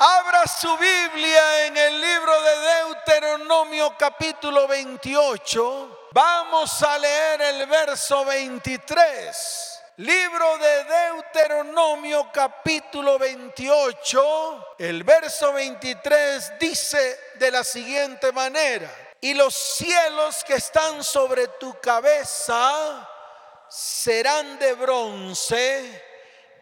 Abra su Biblia en el libro de Deuteronomio capítulo 28. Vamos a leer el verso 23. Libro de Deuteronomio capítulo 28. El verso 23 dice de la siguiente manera. Y los cielos que están sobre tu cabeza serán de bronce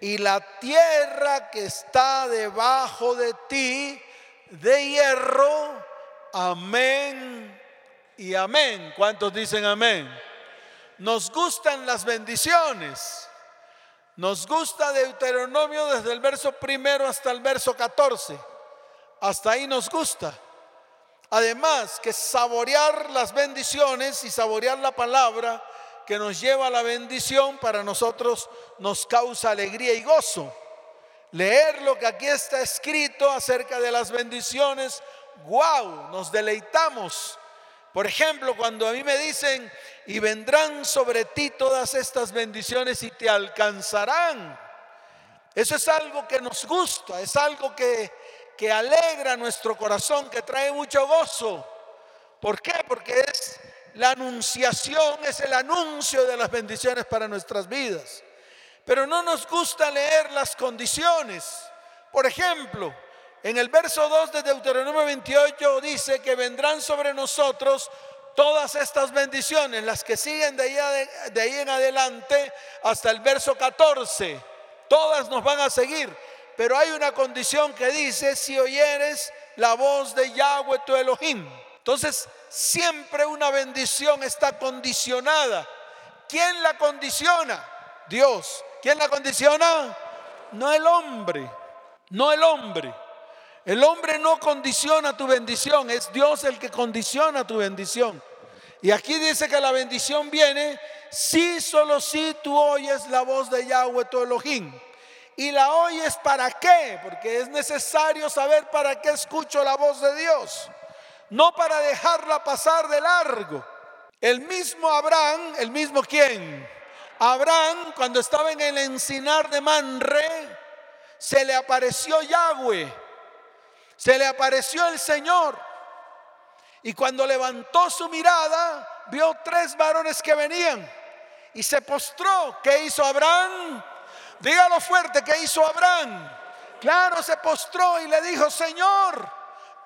y la tierra que está debajo de ti de hierro. Amén y amén. ¿Cuántos dicen amén? Nos gustan las bendiciones. Nos gusta Deuteronomio desde el verso primero hasta el verso 14. Hasta ahí nos gusta. Además que saborear las bendiciones y saborear la palabra que nos lleva a la bendición para nosotros nos causa alegría y gozo. Leer lo que aquí está escrito acerca de las bendiciones, wow, nos deleitamos. Por ejemplo, cuando a mí me dicen, y vendrán sobre ti todas estas bendiciones y te alcanzarán. Eso es algo que nos gusta, es algo que, que alegra nuestro corazón, que trae mucho gozo. ¿Por qué? Porque es la anunciación es el anuncio de las bendiciones para nuestras vidas. Pero no nos gusta leer las condiciones. Por ejemplo, en el verso 2 de Deuteronomio 28 dice que vendrán sobre nosotros todas estas bendiciones, las que siguen de ahí, de ahí en adelante hasta el verso 14. Todas nos van a seguir. Pero hay una condición que dice, si oyeres la voz de Yahweh tu Elohim. Entonces, siempre una bendición está condicionada. ¿Quién la condiciona? Dios. ¿Quién la condiciona? No el hombre, no el hombre. El hombre no condiciona tu bendición, es Dios el que condiciona tu bendición. Y aquí dice que la bendición viene si solo si tú oyes la voz de Yahweh tu Elohim. ¿Y la oyes para qué? Porque es necesario saber para qué escucho la voz de Dios no para dejarla pasar de largo. El mismo Abraham, el mismo quién? Abraham, cuando estaba en el encinar de Manre, se le apareció Yahweh, se le apareció el Señor. Y cuando levantó su mirada, vio tres varones que venían y se postró. ¿Qué hizo Abraham? Dígalo fuerte, ¿qué hizo Abraham? Claro, se postró y le dijo, Señor,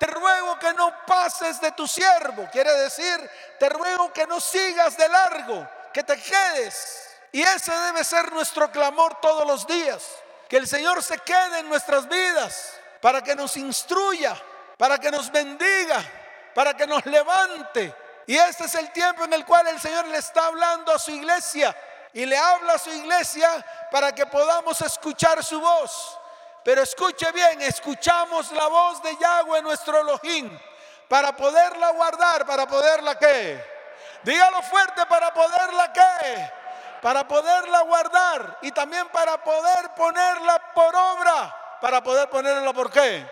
te ruego que no pases de tu siervo. Quiere decir, te ruego que no sigas de largo, que te quedes. Y ese debe ser nuestro clamor todos los días. Que el Señor se quede en nuestras vidas para que nos instruya, para que nos bendiga, para que nos levante. Y este es el tiempo en el cual el Señor le está hablando a su iglesia y le habla a su iglesia para que podamos escuchar su voz. Pero escuche bien, escuchamos la voz de Yahweh nuestro Elohim para poderla guardar, para poderla qué. Dígalo fuerte para poderla qué. Para poderla guardar y también para poder ponerla por obra. Para poder ponerla por qué.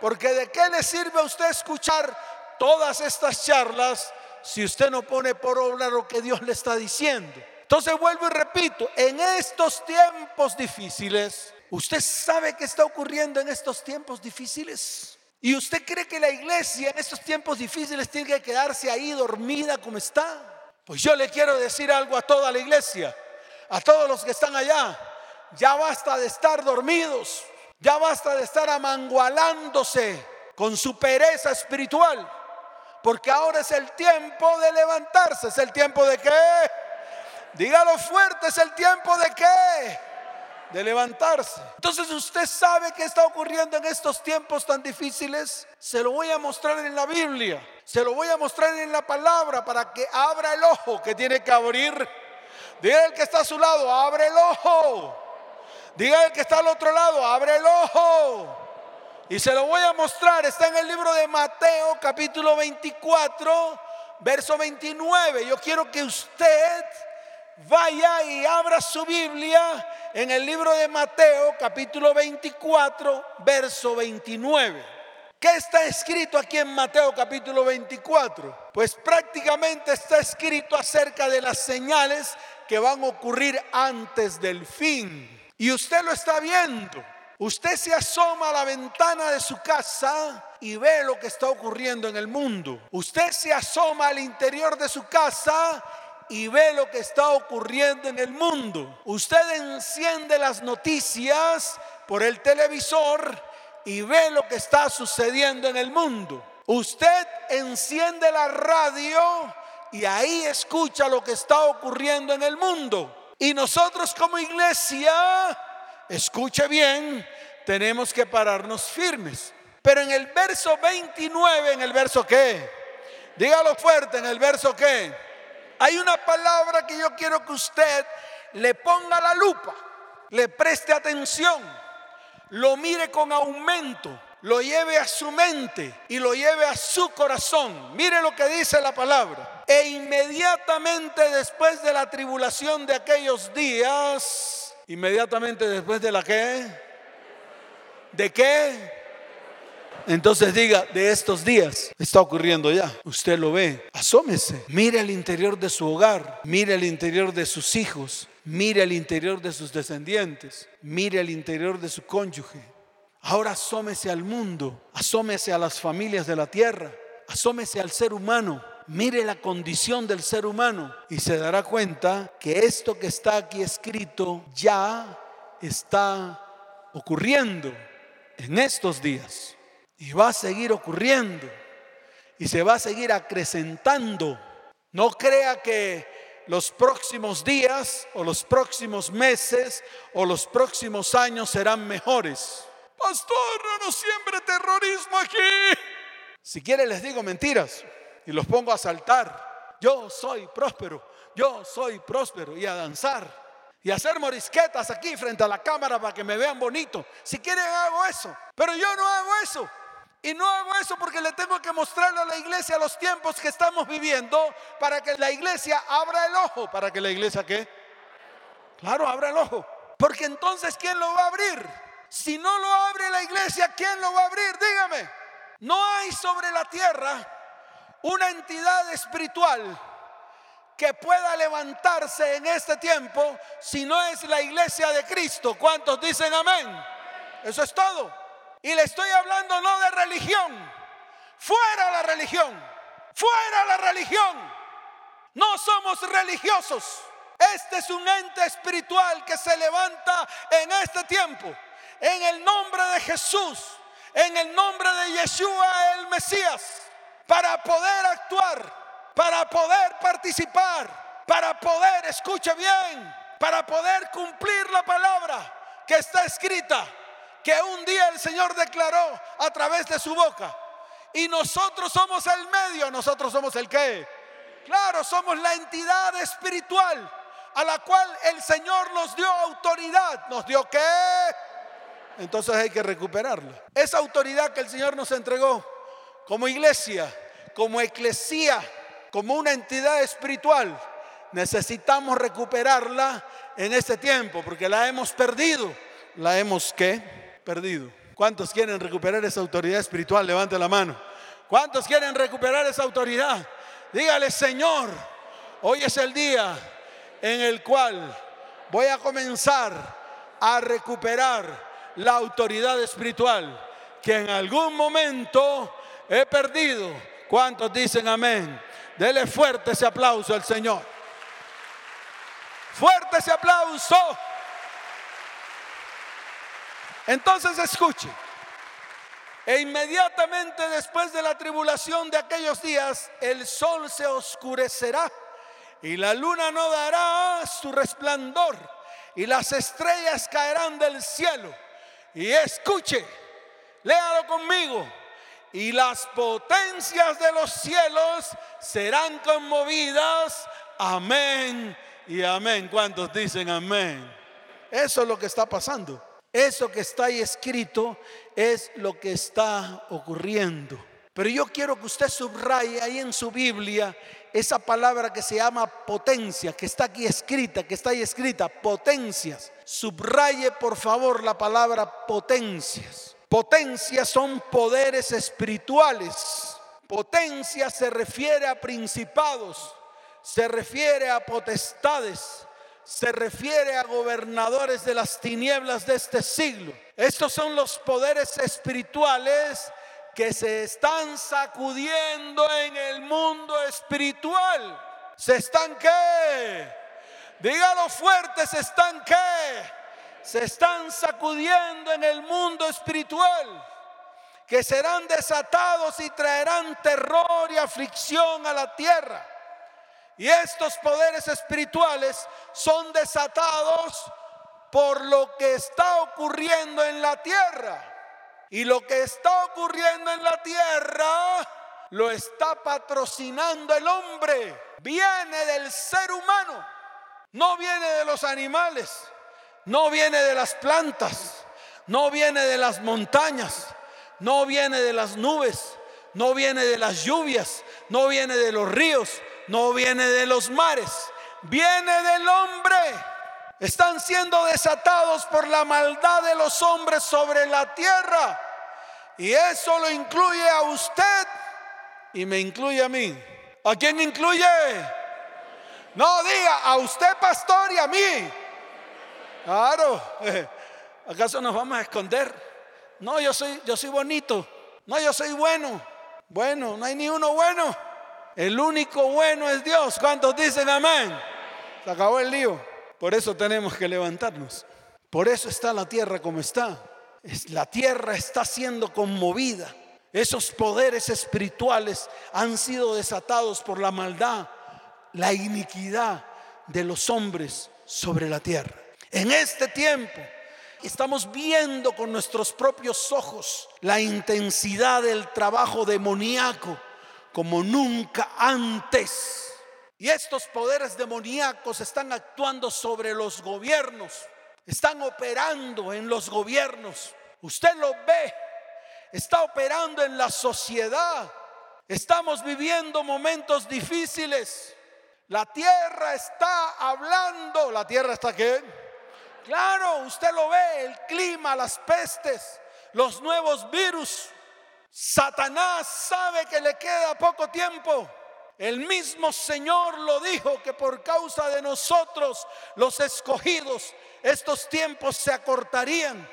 Porque de qué le sirve a usted escuchar todas estas charlas si usted no pone por obra lo que Dios le está diciendo. Entonces vuelvo y repito, en estos tiempos difíciles, ¿Usted sabe qué está ocurriendo en estos tiempos difíciles? ¿Y usted cree que la iglesia en estos tiempos difíciles tiene que quedarse ahí dormida como está? Pues yo le quiero decir algo a toda la iglesia, a todos los que están allá. Ya basta de estar dormidos, ya basta de estar amangualándose con su pereza espiritual, porque ahora es el tiempo de levantarse, es el tiempo de qué? Dígalo fuerte, es el tiempo de qué? De levantarse. Entonces usted sabe qué está ocurriendo en estos tiempos tan difíciles. Se lo voy a mostrar en la Biblia. Se lo voy a mostrar en la palabra para que abra el ojo que tiene que abrir. Diga el que está a su lado, abre el ojo. Diga el que está al otro lado, abre el ojo. Y se lo voy a mostrar. Está en el libro de Mateo capítulo 24, verso 29. Yo quiero que usted vaya y abra su Biblia en el libro de Mateo capítulo 24, verso 29. ¿Qué está escrito aquí en Mateo capítulo 24? Pues prácticamente está escrito acerca de las señales que van a ocurrir antes del fin. Y usted lo está viendo. Usted se asoma a la ventana de su casa y ve lo que está ocurriendo en el mundo. Usted se asoma al interior de su casa y ve lo que está ocurriendo en el mundo. Usted enciende las noticias por el televisor y ve lo que está sucediendo en el mundo. Usted enciende la radio y ahí escucha lo que está ocurriendo en el mundo. Y nosotros como iglesia, escuche bien, tenemos que pararnos firmes. Pero en el verso 29, en el verso qué? Dígalo fuerte, en el verso qué? Hay una palabra que yo quiero que usted le ponga la lupa, le preste atención, lo mire con aumento, lo lleve a su mente y lo lleve a su corazón. Mire lo que dice la palabra. E inmediatamente después de la tribulación de aquellos días, inmediatamente después de la que ¿De qué? Entonces diga, de estos días está ocurriendo ya. Usted lo ve, asómese, mire al interior de su hogar, mire al interior de sus hijos, mire al interior de sus descendientes, mire al interior de su cónyuge. Ahora asómese al mundo, asómese a las familias de la tierra, asómese al ser humano, mire la condición del ser humano y se dará cuenta que esto que está aquí escrito ya está ocurriendo en estos días y va a seguir ocurriendo y se va a seguir acrecentando. No crea que los próximos días o los próximos meses o los próximos años serán mejores. Pastor, no nos siembre terrorismo aquí. Si quiere les digo mentiras y los pongo a saltar. Yo soy próspero, yo soy próspero y a danzar y hacer morisquetas aquí frente a la cámara para que me vean bonito. Si quieren hago eso, pero yo no hago eso. Y no hago eso porque le tengo que mostrarle a la iglesia los tiempos que estamos viviendo para que la iglesia abra el ojo. ¿Para que la iglesia qué? Claro, abra el ojo. Porque entonces, ¿quién lo va a abrir? Si no lo abre la iglesia, ¿quién lo va a abrir? Dígame. No hay sobre la tierra una entidad espiritual que pueda levantarse en este tiempo si no es la iglesia de Cristo. ¿Cuántos dicen amén? Eso es todo. Y le estoy hablando no de religión. Fuera la religión. Fuera la religión. No somos religiosos. Este es un ente espiritual que se levanta en este tiempo. En el nombre de Jesús. En el nombre de Yeshua el Mesías. Para poder actuar para poder participar, para poder, escuche bien, para poder cumplir la palabra que está escrita, que un día el Señor declaró a través de su boca. Y nosotros somos el medio, nosotros somos el qué. Claro, somos la entidad espiritual a la cual el Señor nos dio autoridad. ¿Nos dio qué? Entonces hay que recuperarla. Esa autoridad que el Señor nos entregó como iglesia, como eclesía, como una entidad espiritual, necesitamos recuperarla en este tiempo, porque la hemos perdido. La hemos ¿qué? Perdido. ¿Cuántos quieren recuperar esa autoridad espiritual? Levante la mano. ¿Cuántos quieren recuperar esa autoridad? Dígale, Señor, hoy es el día en el cual voy a comenzar a recuperar la autoridad espiritual que en algún momento he perdido. ¿Cuántos dicen amén? Dele fuerte ese aplauso al Señor. Fuerte ese aplauso. Entonces escuche. E inmediatamente después de la tribulación de aquellos días, el sol se oscurecerá y la luna no dará su resplandor y las estrellas caerán del cielo. Y escuche, léalo conmigo y las potencias de los cielos serán conmovidas. Amén y amén. ¿Cuántos dicen amén? Eso es lo que está pasando. Eso que está ahí escrito es lo que está ocurriendo. Pero yo quiero que usted subraye ahí en su Biblia esa palabra que se llama potencia, que está aquí escrita, que está ahí escrita, potencias. Subraye por favor la palabra potencias. Potencias son poderes espirituales. Potencia se refiere a principados, se refiere a potestades, se refiere a gobernadores de las tinieblas de este siglo. Estos son los poderes espirituales que se están sacudiendo en el mundo espiritual. ¿Se están qué? Dígalo fuerte, ¿se están qué? Se están sacudiendo en el mundo espiritual. Que serán desatados y traerán terror y aflicción a la tierra. Y estos poderes espirituales son desatados por lo que está ocurriendo en la tierra. Y lo que está ocurriendo en la tierra lo está patrocinando el hombre. Viene del ser humano. No viene de los animales. No viene de las plantas. No viene de las montañas. No viene de las nubes. No viene de las lluvias. No viene de los ríos. No viene de los mares. Viene del hombre están siendo desatados por la maldad de los hombres sobre la tierra. Y eso lo incluye a usted y me incluye a mí. ¿A quién incluye? No diga a usted pastor y a mí. Claro. ¿Acaso nos vamos a esconder? No, yo soy yo soy bonito. No, yo soy bueno. Bueno, no hay ni uno bueno. El único bueno es Dios. ¿Cuántos dicen amén? Se acabó el lío. Por eso tenemos que levantarnos. Por eso está la tierra como está. La tierra está siendo conmovida. Esos poderes espirituales han sido desatados por la maldad, la iniquidad de los hombres sobre la tierra. En este tiempo estamos viendo con nuestros propios ojos la intensidad del trabajo demoníaco como nunca antes. Y estos poderes demoníacos están actuando sobre los gobiernos, están operando en los gobiernos. Usted lo ve, está operando en la sociedad. Estamos viviendo momentos difíciles. La tierra está hablando. ¿La tierra está qué? Claro, usted lo ve, el clima, las pestes, los nuevos virus. Satanás sabe que le queda poco tiempo. El mismo Señor lo dijo que por causa de nosotros, los escogidos, estos tiempos se acortarían,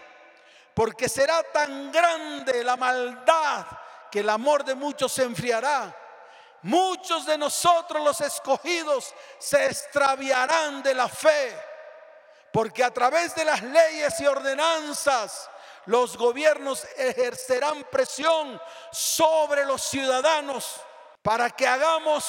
porque será tan grande la maldad que el amor de muchos se enfriará. Muchos de nosotros los escogidos se extraviarán de la fe, porque a través de las leyes y ordenanzas los gobiernos ejercerán presión sobre los ciudadanos para que hagamos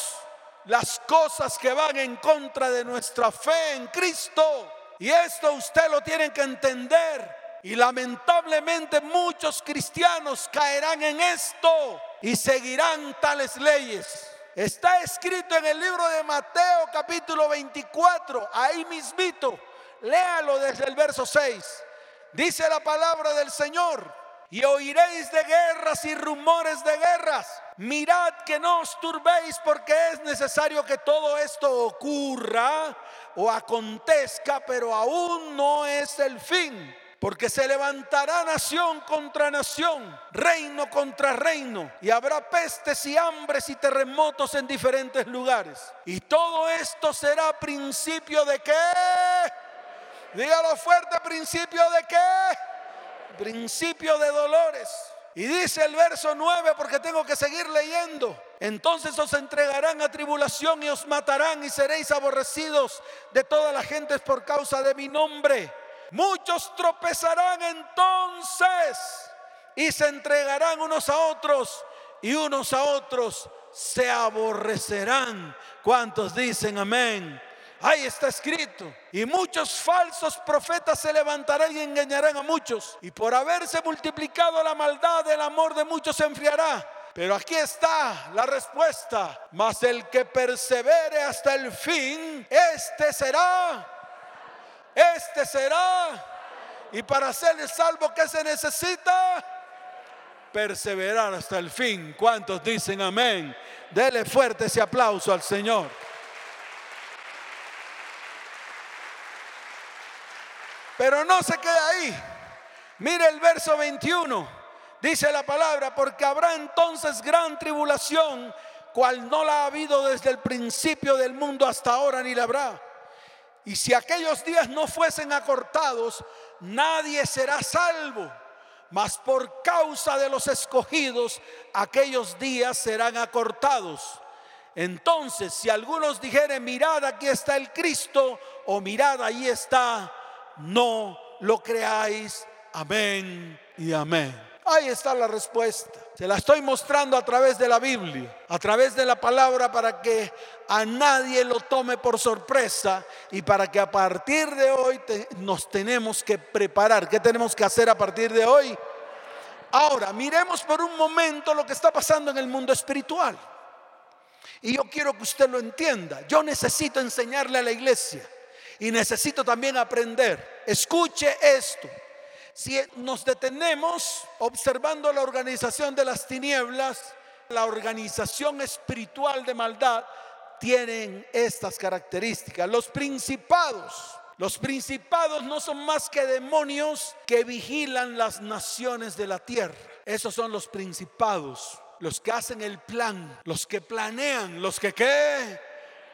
las cosas que van en contra de nuestra fe en Cristo. Y esto usted lo tiene que entender. Y lamentablemente muchos cristianos caerán en esto y seguirán tales leyes. Está escrito en el libro de Mateo capítulo 24, ahí mismito. Léalo desde el verso 6. Dice la palabra del Señor. Y oiréis de guerras y rumores de guerras mirad que no os turbéis porque es necesario que todo esto ocurra o acontezca, pero aún no es el fin. Porque se levantará nación contra nación, reino contra reino, y habrá pestes y hambres y terremotos en diferentes lugares. Y todo esto será principio de qué? Dígalo fuerte, principio de qué? Principio de dolores. Y dice el verso 9, porque tengo que seguir leyendo. Entonces os entregarán a tribulación y os matarán y seréis aborrecidos de todas las gentes por causa de mi nombre. Muchos tropezarán entonces y se entregarán unos a otros y unos a otros se aborrecerán. ¿Cuántos dicen amén? Ahí está escrito. Y muchos falsos profetas se levantarán y engañarán a muchos. Y por haberse multiplicado la maldad, el amor de muchos se enfriará. Pero aquí está la respuesta. Mas el que persevere hasta el fin, este será. Este será. Y para ser el salvo, que se necesita? Perseverar hasta el fin. ¿Cuántos dicen amén? Dele fuerte ese aplauso al Señor. Pero no se queda ahí. Mire el verso 21. Dice la palabra, porque habrá entonces gran tribulación, cual no la ha habido desde el principio del mundo hasta ahora, ni la habrá. Y si aquellos días no fuesen acortados, nadie será salvo, mas por causa de los escogidos, aquellos días serán acortados. Entonces, si algunos dijeren, mirad, aquí está el Cristo, o mirad, ahí está, no lo creáis. Amén y amén. Ahí está la respuesta. Se la estoy mostrando a través de la Biblia, a través de la palabra para que a nadie lo tome por sorpresa y para que a partir de hoy nos tenemos que preparar. ¿Qué tenemos que hacer a partir de hoy? Ahora, miremos por un momento lo que está pasando en el mundo espiritual. Y yo quiero que usted lo entienda. Yo necesito enseñarle a la iglesia y necesito también aprender. Escuche esto. Si nos detenemos observando la organización de las tinieblas, la organización espiritual de maldad, tienen estas características. Los principados, los principados no son más que demonios que vigilan las naciones de la tierra. Esos son los principados, los que hacen el plan, los que planean, los que qué?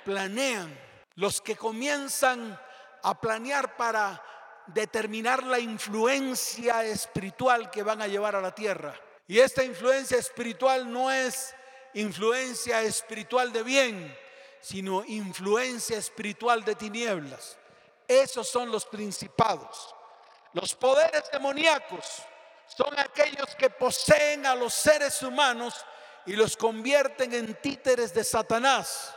Planean, los que comienzan a planear para determinar la influencia espiritual que van a llevar a la tierra. Y esta influencia espiritual no es influencia espiritual de bien, sino influencia espiritual de tinieblas. Esos son los principados. Los poderes demoníacos son aquellos que poseen a los seres humanos y los convierten en títeres de Satanás.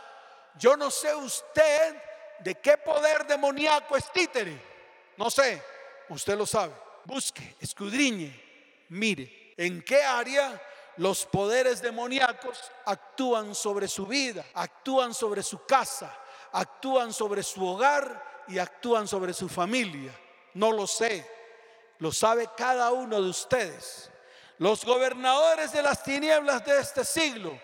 Yo no sé usted de qué poder demoníaco es títere. No sé, usted lo sabe. Busque, escudriñe, mire en qué área los poderes demoníacos actúan sobre su vida, actúan sobre su casa, actúan sobre su hogar y actúan sobre su familia. No lo sé, lo sabe cada uno de ustedes. Los gobernadores de las tinieblas de este siglo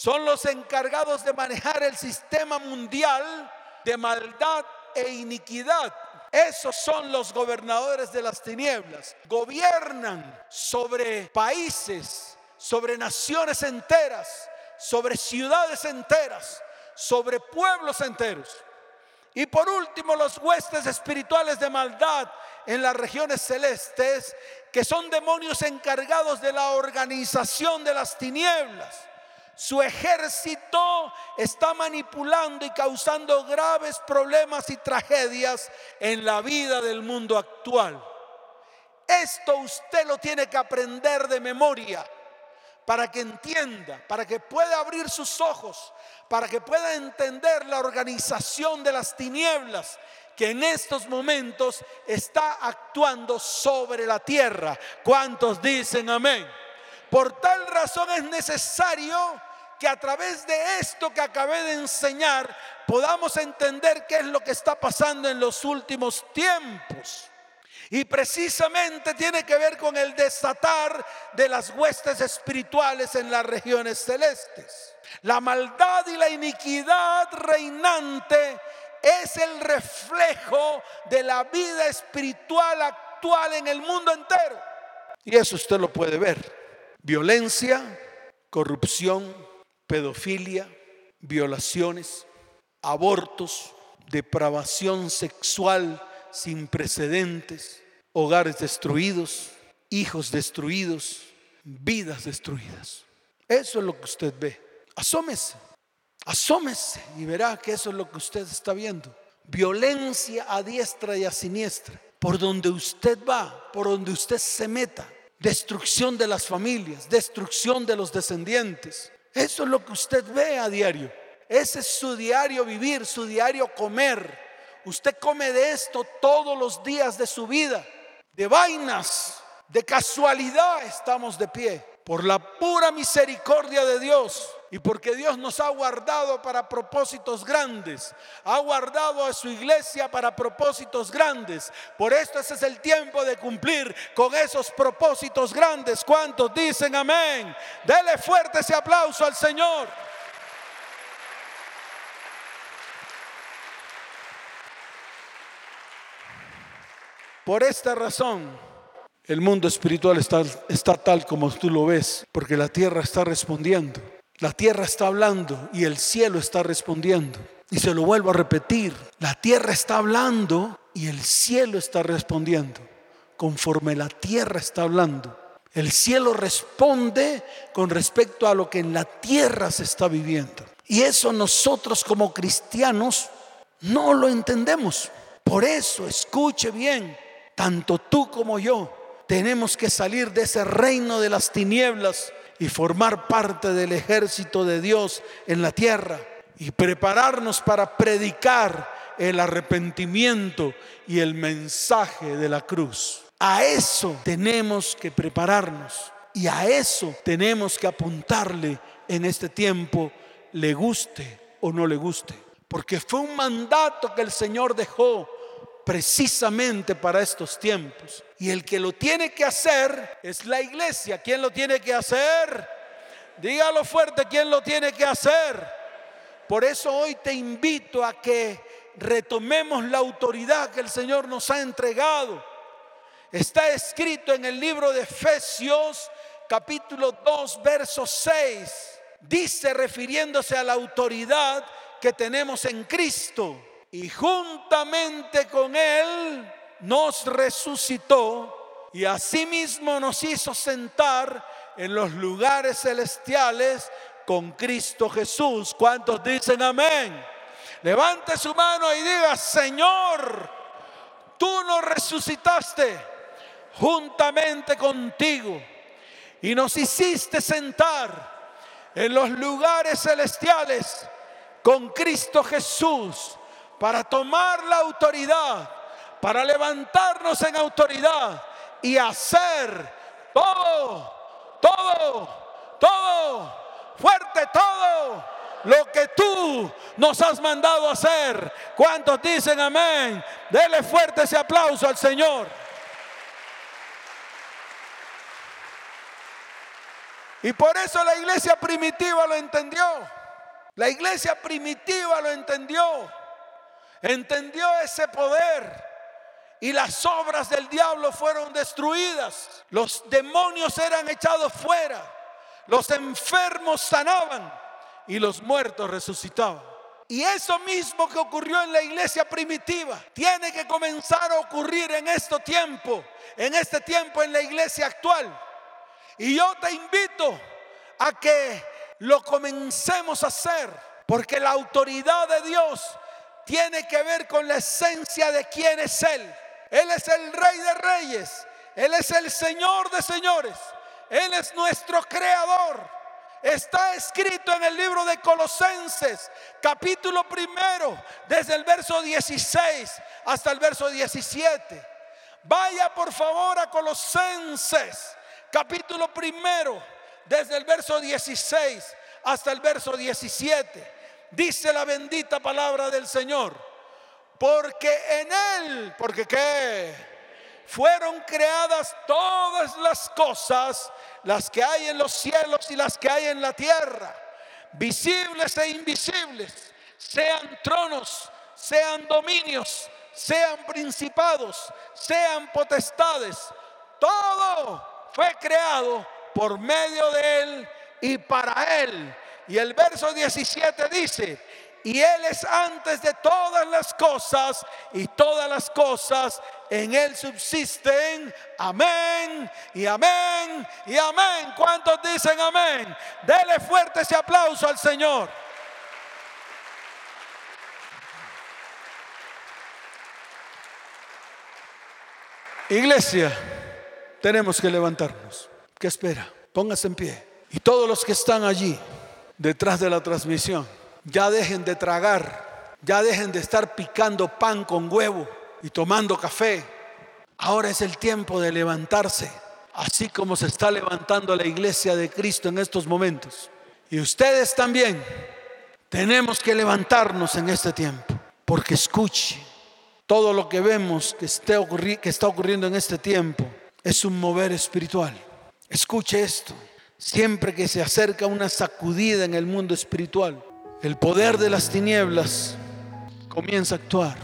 son los encargados de manejar el sistema mundial de maldad e iniquidad esos son los gobernadores de las tinieblas. Gobiernan sobre países, sobre naciones enteras, sobre ciudades enteras, sobre pueblos enteros. Y por último, los huestes espirituales de maldad en las regiones celestes, que son demonios encargados de la organización de las tinieblas su ejército está manipulando y causando graves problemas y tragedias en la vida del mundo actual. Esto usted lo tiene que aprender de memoria para que entienda, para que pueda abrir sus ojos, para que pueda entender la organización de las tinieblas que en estos momentos está actuando sobre la tierra. ¿Cuántos dicen amén? Por tal razón es necesario que a través de esto que acabé de enseñar podamos entender qué es lo que está pasando en los últimos tiempos. Y precisamente tiene que ver con el desatar de las huestes espirituales en las regiones celestes. La maldad y la iniquidad reinante es el reflejo de la vida espiritual actual en el mundo entero. Y eso usted lo puede ver. Violencia, corrupción, pedofilia, violaciones, abortos, depravación sexual sin precedentes, hogares destruidos, hijos destruidos, vidas destruidas. Eso es lo que usted ve. Asómese, asómese y verá que eso es lo que usted está viendo. Violencia a diestra y a siniestra. Por donde usted va, por donde usted se meta. Destrucción de las familias, destrucción de los descendientes, eso es lo que usted ve a diario. Ese es su diario vivir, su diario comer. Usted come de esto todos los días de su vida. De vainas, de casualidad estamos de pie. Por la pura misericordia de Dios y porque Dios nos ha guardado para propósitos grandes, ha guardado a su iglesia para propósitos grandes. Por esto ese es el tiempo de cumplir con esos propósitos grandes. ¿Cuántos dicen amén? Dele fuerte ese aplauso al Señor. Por esta razón, el mundo espiritual está, está tal como tú lo ves, porque la tierra está respondiendo. La tierra está hablando y el cielo está respondiendo. Y se lo vuelvo a repetir, la tierra está hablando y el cielo está respondiendo. conforme la tierra está hablando. El cielo responde con respecto a lo que en la tierra se está viviendo. Y eso nosotros como cristianos no lo entendemos. Por eso, escuche bien, tanto tú como yo tenemos que salir de ese reino de las tinieblas y formar parte del ejército de Dios en la tierra y prepararnos para predicar el arrepentimiento y el mensaje de la cruz. A eso tenemos que prepararnos y a eso tenemos que apuntarle en este tiempo, le guste o no le guste. Porque fue un mandato que el Señor dejó precisamente para estos tiempos. Y el que lo tiene que hacer es la iglesia. ¿Quién lo tiene que hacer? Dígalo fuerte, ¿quién lo tiene que hacer? Por eso hoy te invito a que retomemos la autoridad que el Señor nos ha entregado Está escrito en el libro de Efesios capítulo 2, verso 6. Dice refiriéndose a la autoridad que tenemos en Cristo. Y juntamente con Él nos resucitó y asimismo nos hizo sentar en los lugares celestiales con Cristo Jesús. ¿Cuántos dicen amén? Levante su mano y diga, Señor, tú nos resucitaste juntamente contigo y nos hiciste sentar en los lugares celestiales con Cristo Jesús para tomar la autoridad, para levantarnos en autoridad y hacer todo, todo, todo, fuerte todo lo que tú nos has mandado hacer. ¿Cuántos dicen amén? Dele fuerte ese aplauso al Señor. Y por eso la iglesia primitiva lo entendió. La iglesia primitiva lo entendió. Entendió ese poder. Y las obras del diablo fueron destruidas. Los demonios eran echados fuera. Los enfermos sanaban. Y los muertos resucitaban. Y eso mismo que ocurrió en la iglesia primitiva tiene que comenzar a ocurrir en este tiempo, en este tiempo en la iglesia actual. Y yo te invito a que lo comencemos a hacer, porque la autoridad de Dios tiene que ver con la esencia de quién es Él. Él es el Rey de Reyes, Él es el Señor de Señores, Él es nuestro Creador. Está escrito en el libro de Colosenses, capítulo primero, desde el verso 16 hasta el verso 17. Vaya por favor a Colosenses capítulo primero, desde el verso 16 hasta el verso 17. Dice la bendita palabra del Señor. Porque en Él, porque qué? Fueron creadas todas las cosas, las que hay en los cielos y las que hay en la tierra, visibles e invisibles, sean tronos, sean dominios, sean principados, sean potestades. Todo fue creado por medio de Él y para Él. Y el verso 17 dice, y Él es antes de todas las cosas y todas las cosas en Él subsisten. Amén y amén y amén. ¿Cuántos dicen amén? Dele fuerte ese aplauso al Señor. Iglesia tenemos que levantarnos. ¿Qué espera? Póngase en pie. Y todos los que están allí, detrás de la transmisión, ya dejen de tragar, ya dejen de estar picando pan con huevo y tomando café. Ahora es el tiempo de levantarse, así como se está levantando la iglesia de Cristo en estos momentos. Y ustedes también tenemos que levantarnos en este tiempo, porque escuche todo lo que vemos que, que está ocurriendo en este tiempo es un mover espiritual. Escuche esto. Siempre que se acerca una sacudida en el mundo espiritual, el poder de las tinieblas comienza a actuar.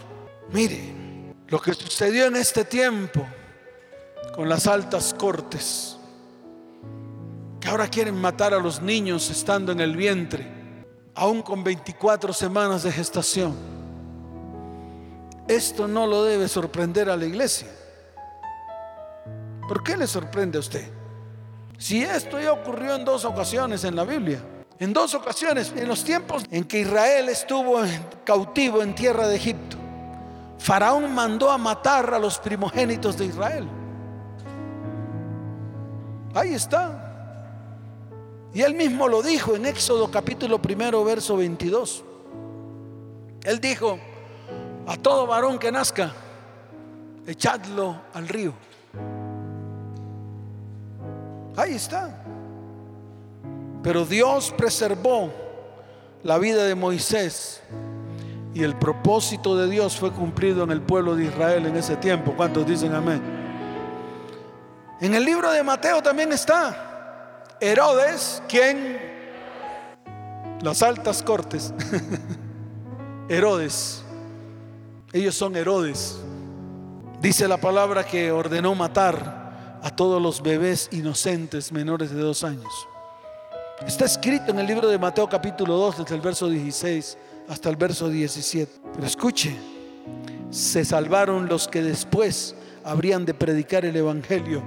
Mire, lo que sucedió en este tiempo con las altas cortes, que ahora quieren matar a los niños estando en el vientre, aún con 24 semanas de gestación. Esto no lo debe sorprender a la iglesia. ¿Por qué le sorprende a usted? Si esto ya ocurrió en dos ocasiones en la Biblia. En dos ocasiones, en los tiempos en que Israel estuvo cautivo en tierra de Egipto, Faraón mandó a matar a los primogénitos de Israel. Ahí está. Y él mismo lo dijo en Éxodo capítulo primero, verso 22. Él dijo, a todo varón que nazca, echadlo al río. Ahí está. Pero Dios preservó la vida de Moisés y el propósito de Dios fue cumplido en el pueblo de Israel en ese tiempo. ¿Cuántos dicen amén? En el libro de Mateo también está Herodes, quien las altas cortes. Herodes. Ellos son Herodes. Dice la palabra que ordenó matar a todos los bebés inocentes menores de dos años. Está escrito en el libro de Mateo capítulo 2, desde el verso 16 hasta el verso 17. Pero escuche, se salvaron los que después habrían de predicar el Evangelio,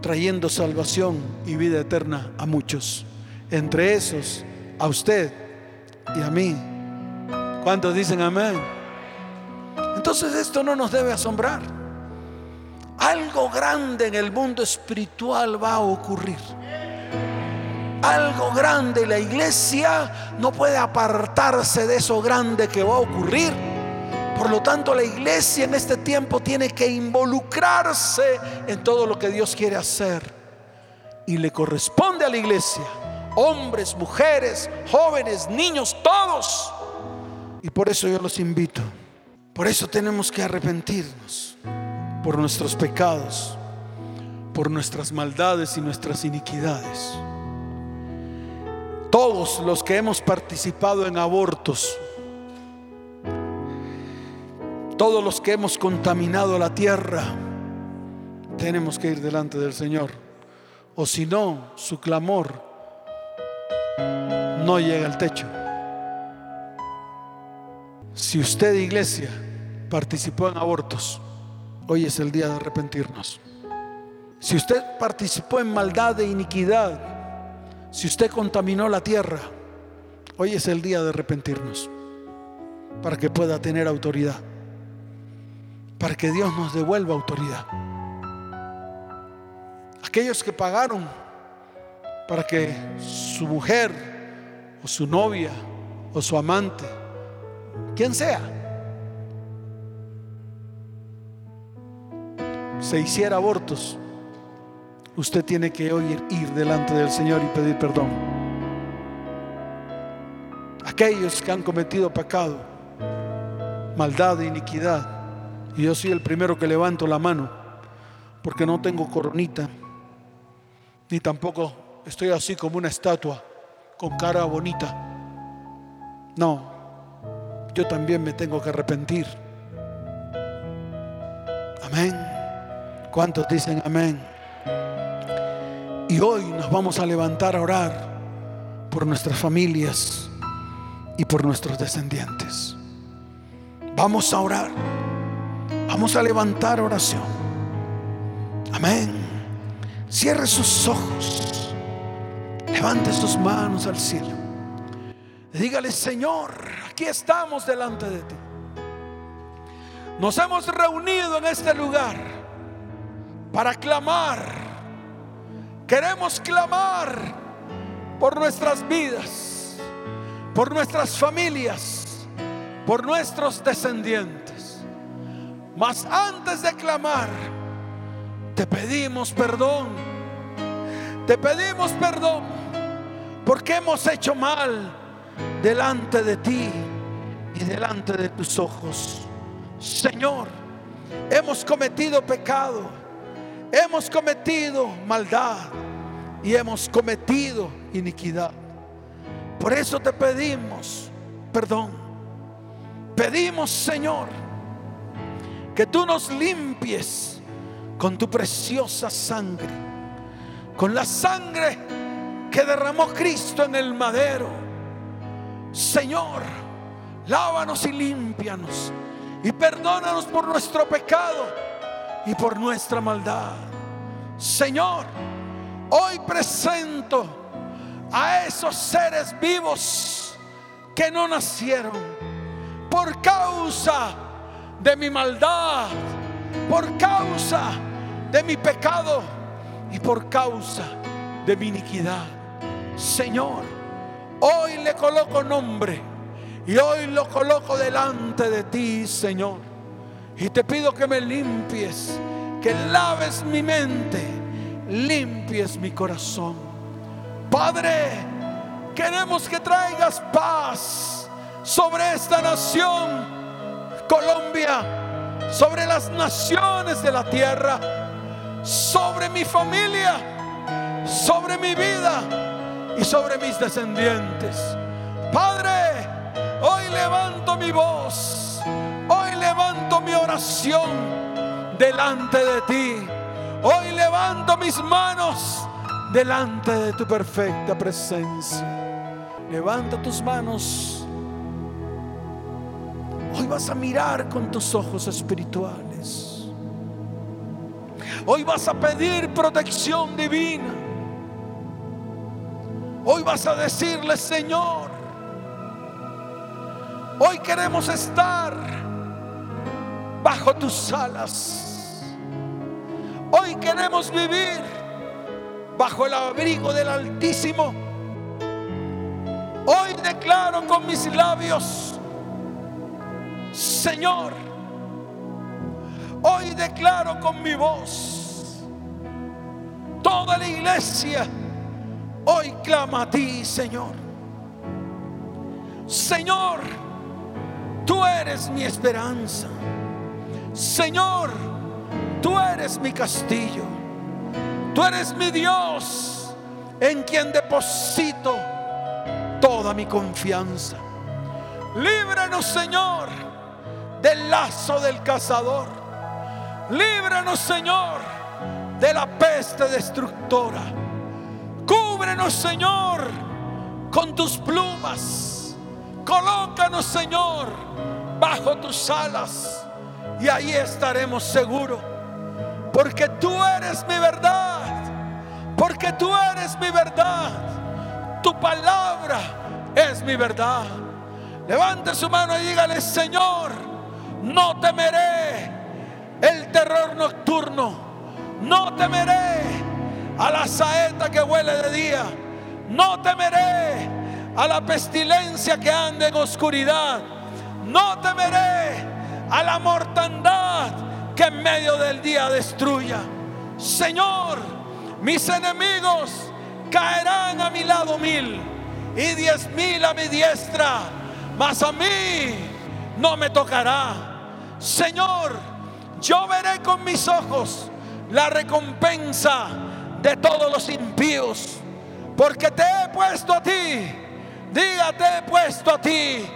trayendo salvación y vida eterna a muchos. Entre esos, a usted y a mí. ¿Cuántos dicen amén? Entonces esto no nos debe asombrar. Algo grande en el mundo espiritual va a ocurrir. Algo grande. La iglesia no puede apartarse de eso grande que va a ocurrir. Por lo tanto, la iglesia en este tiempo tiene que involucrarse en todo lo que Dios quiere hacer. Y le corresponde a la iglesia, hombres, mujeres, jóvenes, niños, todos. Y por eso yo los invito por eso tenemos que arrepentirnos por nuestros pecados, por nuestras maldades y nuestras iniquidades. Todos los que hemos participado en abortos, todos los que hemos contaminado la tierra, tenemos que ir delante del Señor. O si no, su clamor no llega al techo. Si usted, iglesia, participó en abortos, hoy es el día de arrepentirnos. Si usted participó en maldad e iniquidad, si usted contaminó la tierra, hoy es el día de arrepentirnos para que pueda tener autoridad, para que Dios nos devuelva autoridad. Aquellos que pagaron para que su mujer o su novia o su amante, quien sea, se hiciera abortos, usted tiene que oír, ir delante del Señor y pedir perdón. Aquellos que han cometido pecado, maldad e iniquidad, y yo soy el primero que levanto la mano, porque no tengo coronita, ni tampoco estoy así como una estatua con cara bonita. No, yo también me tengo que arrepentir. Amén. ¿Cuántos dicen amén? Y hoy nos vamos a levantar a orar por nuestras familias y por nuestros descendientes. Vamos a orar. Vamos a levantar oración. Amén. Cierre sus ojos. Levante sus manos al cielo. Dígale, Señor, aquí estamos delante de ti. Nos hemos reunido en este lugar para clamar. Queremos clamar por nuestras vidas, por nuestras familias, por nuestros descendientes. Mas antes de clamar, te pedimos perdón. Te pedimos perdón porque hemos hecho mal delante de ti y delante de tus ojos. Señor, hemos cometido pecado hemos cometido maldad y hemos cometido iniquidad. Por eso te pedimos perdón. Pedimos, Señor, que tú nos limpies con tu preciosa sangre, con la sangre que derramó Cristo en el madero. Señor, lávanos y límpianos y perdónanos por nuestro pecado y por nuestra maldad. Señor, hoy presento a esos seres vivos que no nacieron por causa de mi maldad, por causa de mi pecado y por causa de mi iniquidad. Señor, hoy le coloco nombre y hoy lo coloco delante de ti, Señor. Y te pido que me limpies, que laves mi mente, limpies mi corazón. Padre, queremos que traigas paz sobre esta nación, Colombia, sobre las naciones de la tierra, sobre mi familia, sobre mi vida y sobre mis descendientes. Padre, hoy levanto mi voz, levanto mi oración delante de ti. Hoy levanto mis manos delante de tu perfecta presencia. Levanta tus manos. Hoy vas a mirar con tus ojos espirituales. Hoy vas a pedir protección divina. Hoy vas a decirle, Señor, hoy queremos estar bajo tus alas. Hoy queremos vivir bajo el abrigo del Altísimo. Hoy declaro con mis labios, Señor, hoy declaro con mi voz, toda la iglesia hoy clama a ti, Señor. Señor, tú eres mi esperanza. Señor, tú eres mi castillo. Tú eres mi Dios en quien deposito toda mi confianza. Líbranos, Señor, del lazo del cazador. Líbranos, Señor, de la peste destructora. Cúbrenos, Señor, con tus plumas. Colócanos, Señor, bajo tus alas. Y ahí estaremos seguros porque tú eres mi verdad. Porque tú eres mi verdad. Tu palabra es mi verdad. Levante su mano y dígale, Señor, no temeré el terror nocturno. No temeré a la saeta que huele de día. No temeré a la pestilencia que anda en oscuridad. No temeré a la mortandad que en medio del día destruya. Señor, mis enemigos caerán a mi lado mil y diez mil a mi diestra, mas a mí no me tocará. Señor, yo veré con mis ojos la recompensa de todos los impíos, porque te he puesto a ti, diga, te he puesto a ti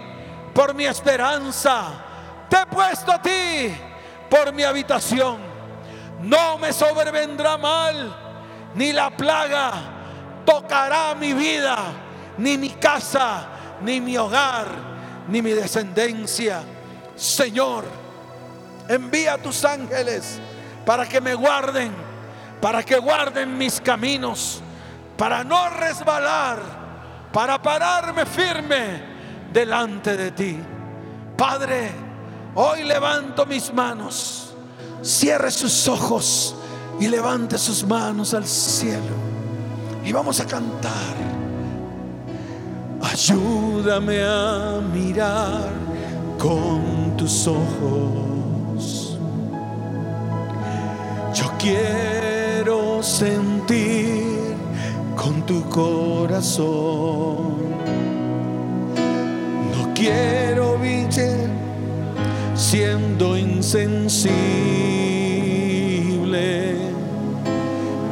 por mi esperanza, te he puesto a ti por mi habitación. No me sobrevendrá mal, ni la plaga tocará mi vida, ni mi casa, ni mi hogar, ni mi descendencia. Señor, envía tus ángeles para que me guarden, para que guarden mis caminos, para no resbalar, para pararme firme delante de ti. Padre, Hoy levanto mis manos. Cierre sus ojos y levante sus manos al cielo. Y vamos a cantar. Ayúdame a mirar con tus ojos. Yo quiero sentir con tu corazón. No quiero vivir siendo insensible.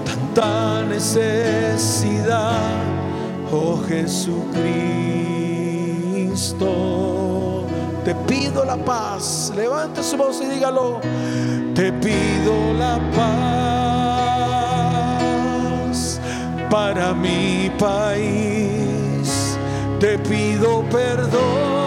Tanta necesidad, oh Jesucristo. Te pido la paz. Levante su voz y dígalo. Te pido la paz para mi país. Te pido perdón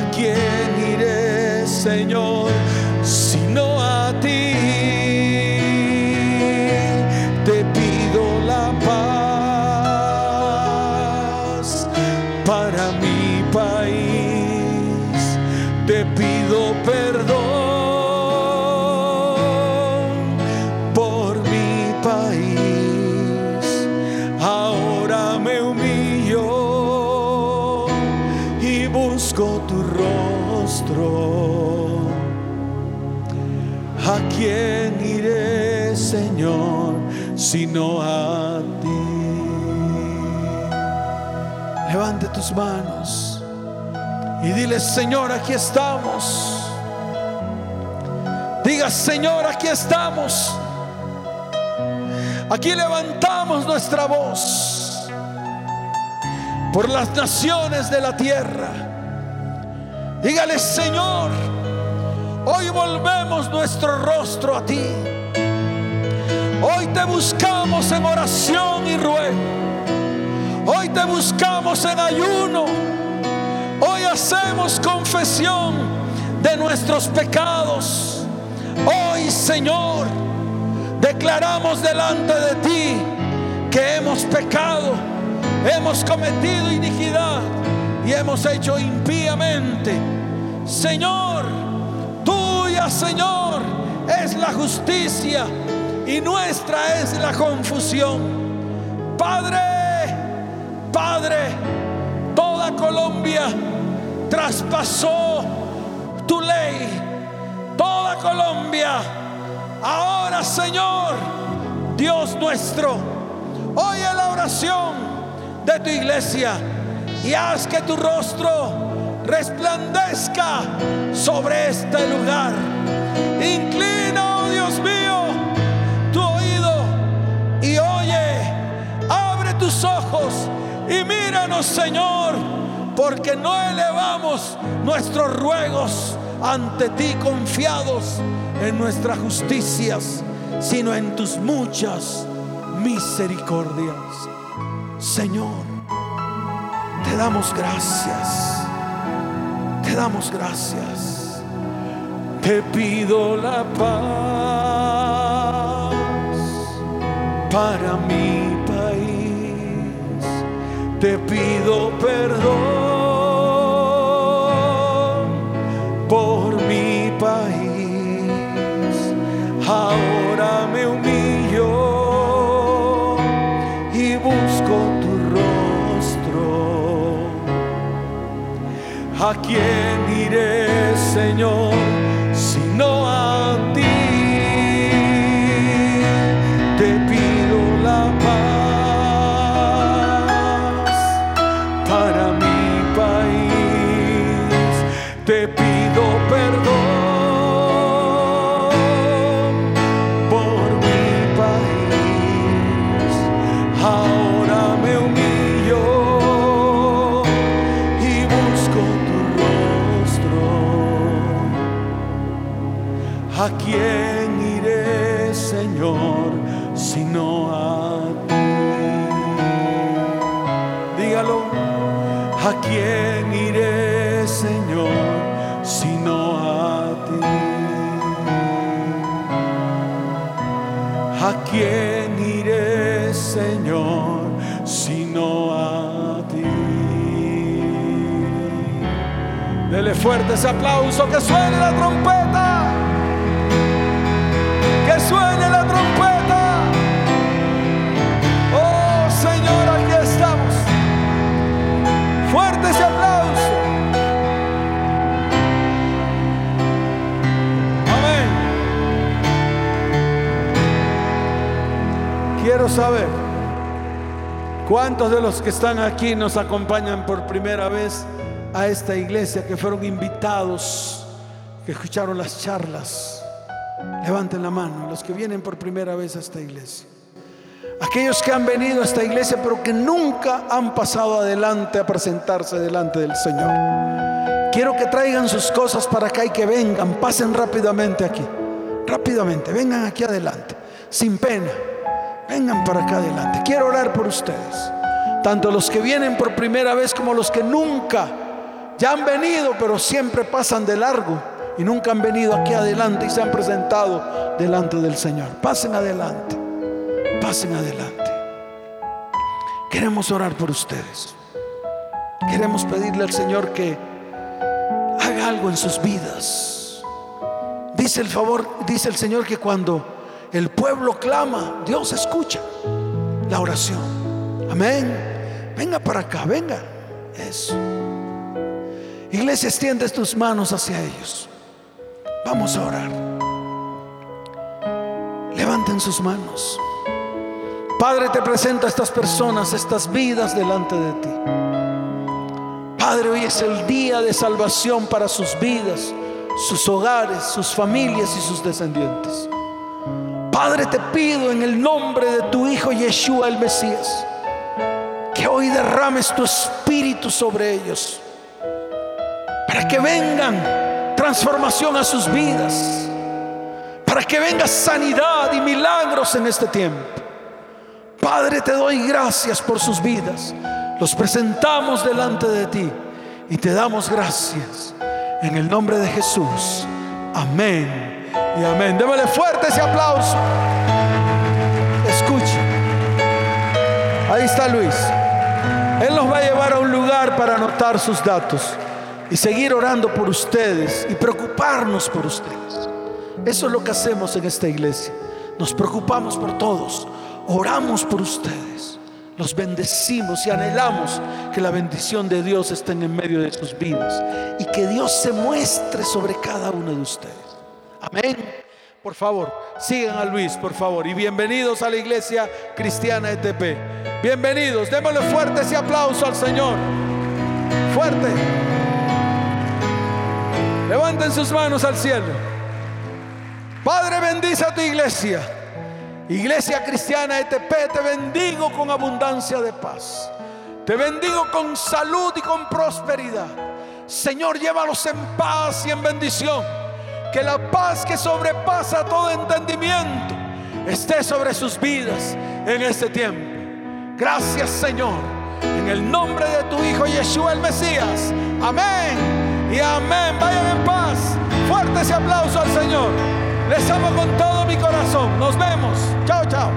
¿A quién iré, Señor, sino a ti? Levante tus manos y dile, Señor, aquí estamos. Diga, Señor, aquí estamos. Aquí levantamos nuestra voz por las naciones de la tierra. Dígale, Señor, hoy volvemos nuestro rostro a ti. Hoy te buscamos en oración y ruego. Hoy te buscamos en ayuno. Hoy hacemos confesión de nuestros pecados. Hoy, Señor, declaramos delante de ti que hemos pecado, hemos cometido iniquidad y hemos hecho impíamente. Señor, tuya, Señor, es la justicia y nuestra es la confusión. Padre, Padre, toda Colombia traspasó tu ley. Toda Colombia. Ahora, Señor, Dios nuestro, oye la oración de tu iglesia y haz que tu rostro resplandezca sobre este lugar. Inclina, oh Dios mío, ojos y míranos, Señor, porque no elevamos nuestros ruegos ante ti confiados en nuestras justicias, sino en tus muchas misericordias. Señor, te damos gracias, te damos gracias. Te pido la paz para país. Te pido perdón por mi país. Ahora me humillo y busco tu rostro. ¿A quién iré, Señor, ¿A quién iré, Señor, sino a ti? ¿A quién iré, Señor, sino a ti? Dele fuerte ese aplauso, que suene la trompeta. Que suene la trompeta. Quiero saber cuántos de los que están aquí nos acompañan por primera vez a esta iglesia, que fueron invitados, que escucharon las charlas. Levanten la mano, los que vienen por primera vez a esta iglesia. Aquellos que han venido a esta iglesia pero que nunca han pasado adelante a presentarse delante del Señor. Quiero que traigan sus cosas para acá y que vengan, pasen rápidamente aquí. Rápidamente, vengan aquí adelante, sin pena. Vengan para acá adelante. Quiero orar por ustedes. tanto los que vienen por primera vez como los que nunca ya han venido, pero siempre pasan de largo y nunca han venido aquí adelante y se han presentado delante del Señor. Pasen adelante, pasen adelante. Queremos orar por ustedes. Queremos pedirle al Señor que haga algo en sus vidas. Dice el favor, dice el Señor que cuando el pueblo clama, Dios escucha la oración. Amén. Venga para acá, venga. Eso. Iglesia, extiende tus manos hacia ellos. Vamos a orar. Levanten sus manos. Padre, te presento a estas personas, estas vidas delante de ti. Padre, hoy es el día de salvación para sus vidas, sus hogares, sus familias y sus descendientes. Padre, te pido en el nombre de tu Hijo Yeshua el Mesías, que hoy derrames tu espíritu sobre ellos, para que vengan transformación a sus vidas, para que venga sanidad y milagros en este tiempo. Padre, te doy gracias por sus vidas. Los presentamos delante de ti y te damos gracias en el nombre de Jesús. Amén y amén. Démosle fuerte ese aplauso. Escuche. Ahí está Luis. Él nos va a llevar a un lugar para anotar sus datos y seguir orando por ustedes y preocuparnos por ustedes. Eso es lo que hacemos en esta iglesia. Nos preocupamos por todos. Oramos por ustedes. Los bendecimos y anhelamos que la bendición de Dios esté en medio de sus vidas y que Dios se muestre sobre cada uno de ustedes. Amén. Por favor, sigan a Luis, por favor. Y bienvenidos a la iglesia cristiana ETP. Bienvenidos. Démosle fuerte ese aplauso al Señor. Fuerte. Levanten sus manos al cielo. Padre, bendice a tu iglesia. Iglesia cristiana ETP, te bendigo con abundancia de paz. Te bendigo con salud y con prosperidad. Señor, llévalos en paz y en bendición que la paz que sobrepasa todo entendimiento esté sobre sus vidas en este tiempo. Gracias Señor, en el nombre de tu Hijo Yeshua el Mesías. Amén y amén. Vayan en paz. Fuerte ese aplauso al Señor. Les amo con todo mi corazón. Nos vemos. Chao, chao.